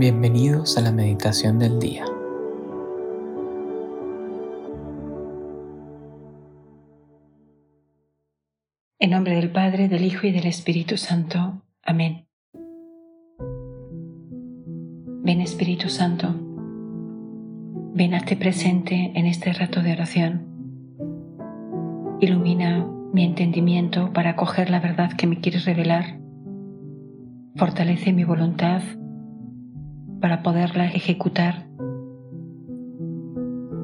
Bienvenidos a la meditación del día. En nombre del Padre, del Hijo y del Espíritu Santo. Amén. Ven Espíritu Santo, ven hazte presente en este rato de oración. Ilumina mi entendimiento para acoger la verdad que me quieres revelar. Fortalece mi voluntad para poderla ejecutar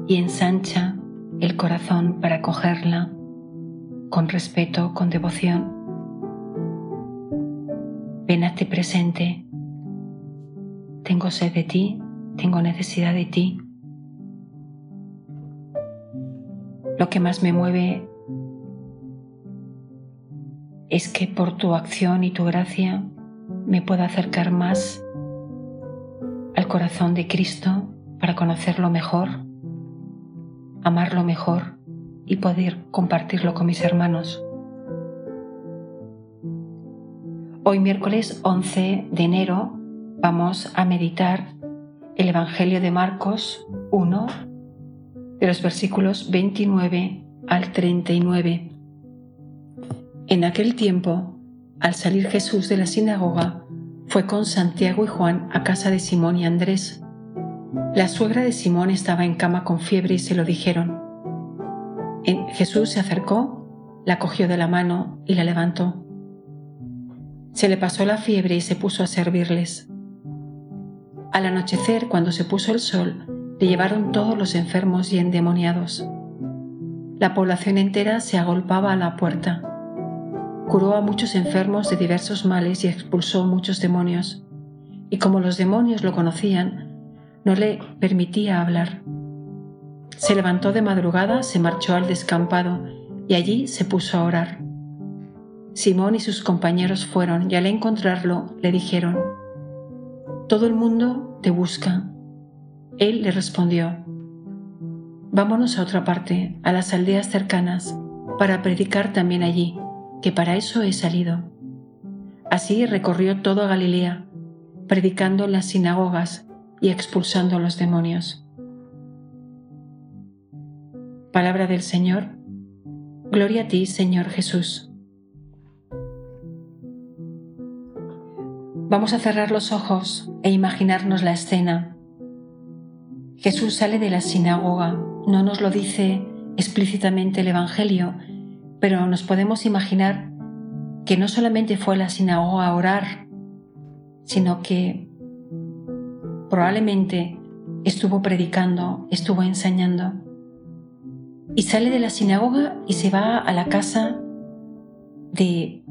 y ensancha el corazón para cogerla con respeto, con devoción. Ven a ti presente. Tengo sed de ti, tengo necesidad de ti. Lo que más me mueve es que por tu acción y tu gracia me pueda acercar más corazón de Cristo para conocerlo mejor, amarlo mejor y poder compartirlo con mis hermanos. Hoy miércoles 11 de enero vamos a meditar el Evangelio de Marcos 1 de los versículos 29 al 39. En aquel tiempo, al salir Jesús de la sinagoga, fue con Santiago y Juan a casa de Simón y Andrés. La suegra de Simón estaba en cama con fiebre y se lo dijeron. Jesús se acercó, la cogió de la mano y la levantó. Se le pasó la fiebre y se puso a servirles. Al anochecer, cuando se puso el sol, le llevaron todos los enfermos y endemoniados. La población entera se agolpaba a la puerta curó a muchos enfermos de diversos males y expulsó muchos demonios. Y como los demonios lo conocían, no le permitía hablar. Se levantó de madrugada, se marchó al descampado y allí se puso a orar. Simón y sus compañeros fueron y al encontrarlo le dijeron, Todo el mundo te busca. Él le respondió, Vámonos a otra parte, a las aldeas cercanas, para predicar también allí que para eso he salido. Así recorrió toda Galilea, predicando en las sinagogas y expulsando a los demonios. Palabra del Señor. Gloria a ti, Señor Jesús. Vamos a cerrar los ojos e imaginarnos la escena. Jesús sale de la sinagoga, no nos lo dice explícitamente el Evangelio, pero nos podemos imaginar que no solamente fue a la sinagoga a orar, sino que probablemente estuvo predicando, estuvo enseñando. Y sale de la sinagoga y se va a la casa de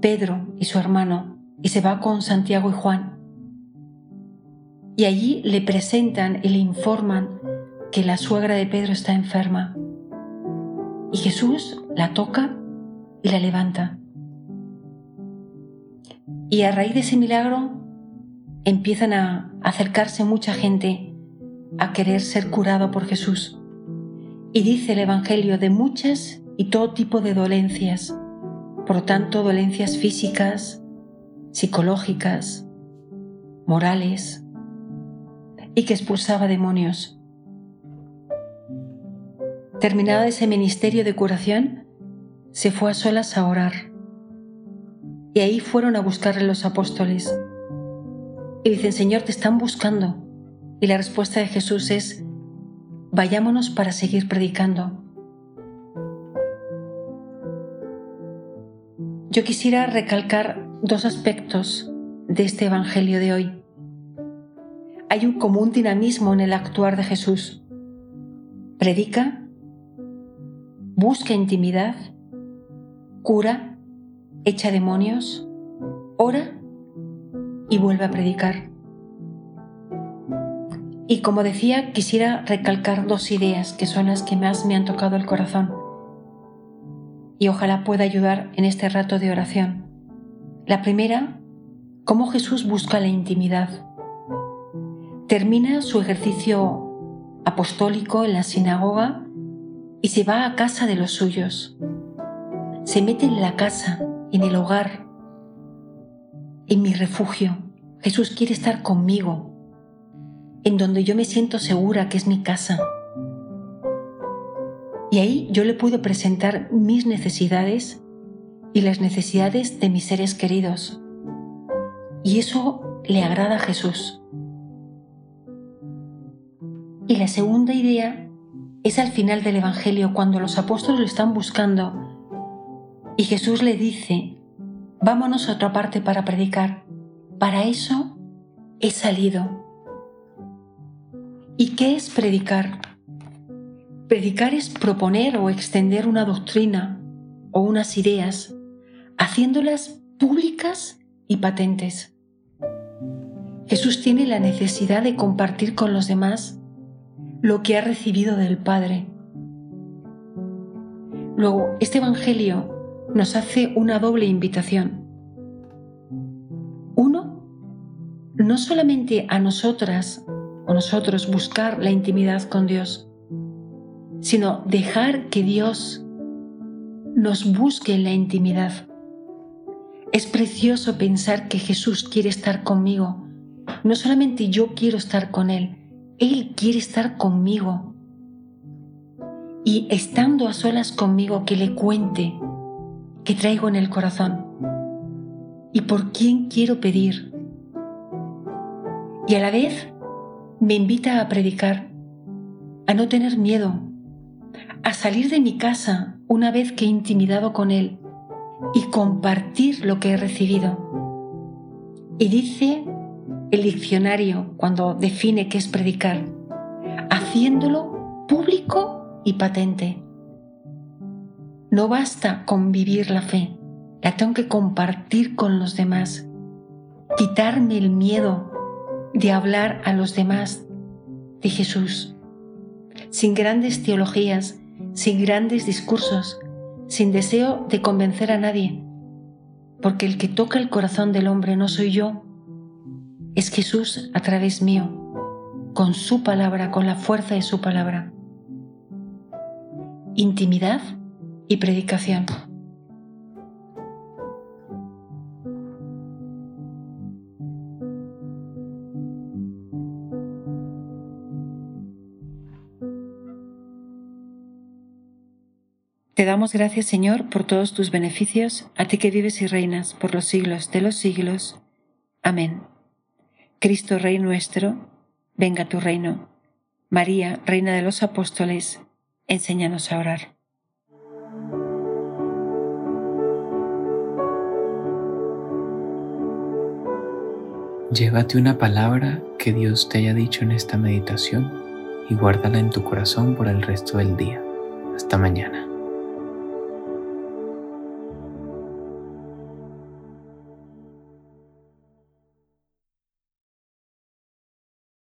Pedro y su hermano y se va con Santiago y Juan. Y allí le presentan y le informan que la suegra de Pedro está enferma y Jesús la toca y la levanta. Y a raíz de ese milagro empiezan a acercarse mucha gente a querer ser curado por Jesús. Y dice el Evangelio de muchas y todo tipo de dolencias, por tanto dolencias físicas, psicológicas, morales, y que expulsaba demonios. Terminada ese ministerio de curación, se fue a solas a orar. Y ahí fueron a buscarle los apóstoles. Y dicen, Señor, te están buscando. Y la respuesta de Jesús es, vayámonos para seguir predicando. Yo quisiera recalcar dos aspectos de este Evangelio de hoy. Hay un común dinamismo en el actuar de Jesús. Predica busca intimidad, cura, echa demonios, ora y vuelve a predicar. Y como decía, quisiera recalcar dos ideas que son las que más me han tocado el corazón y ojalá pueda ayudar en este rato de oración. La primera, cómo Jesús busca la intimidad. Termina su ejercicio apostólico en la sinagoga y se va a casa de los suyos. Se mete en la casa, en el hogar, en mi refugio. Jesús quiere estar conmigo, en donde yo me siento segura que es mi casa. Y ahí yo le puedo presentar mis necesidades y las necesidades de mis seres queridos. Y eso le agrada a Jesús. Y la segunda idea es al final del Evangelio, cuando los apóstoles lo están buscando y Jesús le dice, vámonos a otra parte para predicar. Para eso he salido. ¿Y qué es predicar? Predicar es proponer o extender una doctrina o unas ideas, haciéndolas públicas y patentes. Jesús tiene la necesidad de compartir con los demás lo que ha recibido del Padre. Luego, este Evangelio nos hace una doble invitación. Uno, no solamente a nosotras o nosotros buscar la intimidad con Dios, sino dejar que Dios nos busque en la intimidad. Es precioso pensar que Jesús quiere estar conmigo. No solamente yo quiero estar con Él, él quiere estar conmigo. Y estando a solas conmigo, que le cuente que traigo en el corazón y por quién quiero pedir. Y a la vez me invita a predicar, a no tener miedo, a salir de mi casa una vez que he intimidado con Él y compartir lo que he recibido. Y dice el diccionario cuando define qué es predicar, haciéndolo público y patente. No basta con vivir la fe, la tengo que compartir con los demás, quitarme el miedo de hablar a los demás de Jesús, sin grandes teologías, sin grandes discursos, sin deseo de convencer a nadie, porque el que toca el corazón del hombre no soy yo, es Jesús a través mío, con su palabra, con la fuerza de su palabra. Intimidad y predicación. Te damos gracias, Señor, por todos tus beneficios, a ti que vives y reinas por los siglos de los siglos. Amén. Cristo Rey nuestro, venga tu reino. María, Reina de los Apóstoles, enséñanos a orar. Llévate una palabra que Dios te haya dicho en esta meditación y guárdala en tu corazón por el resto del día. Hasta mañana.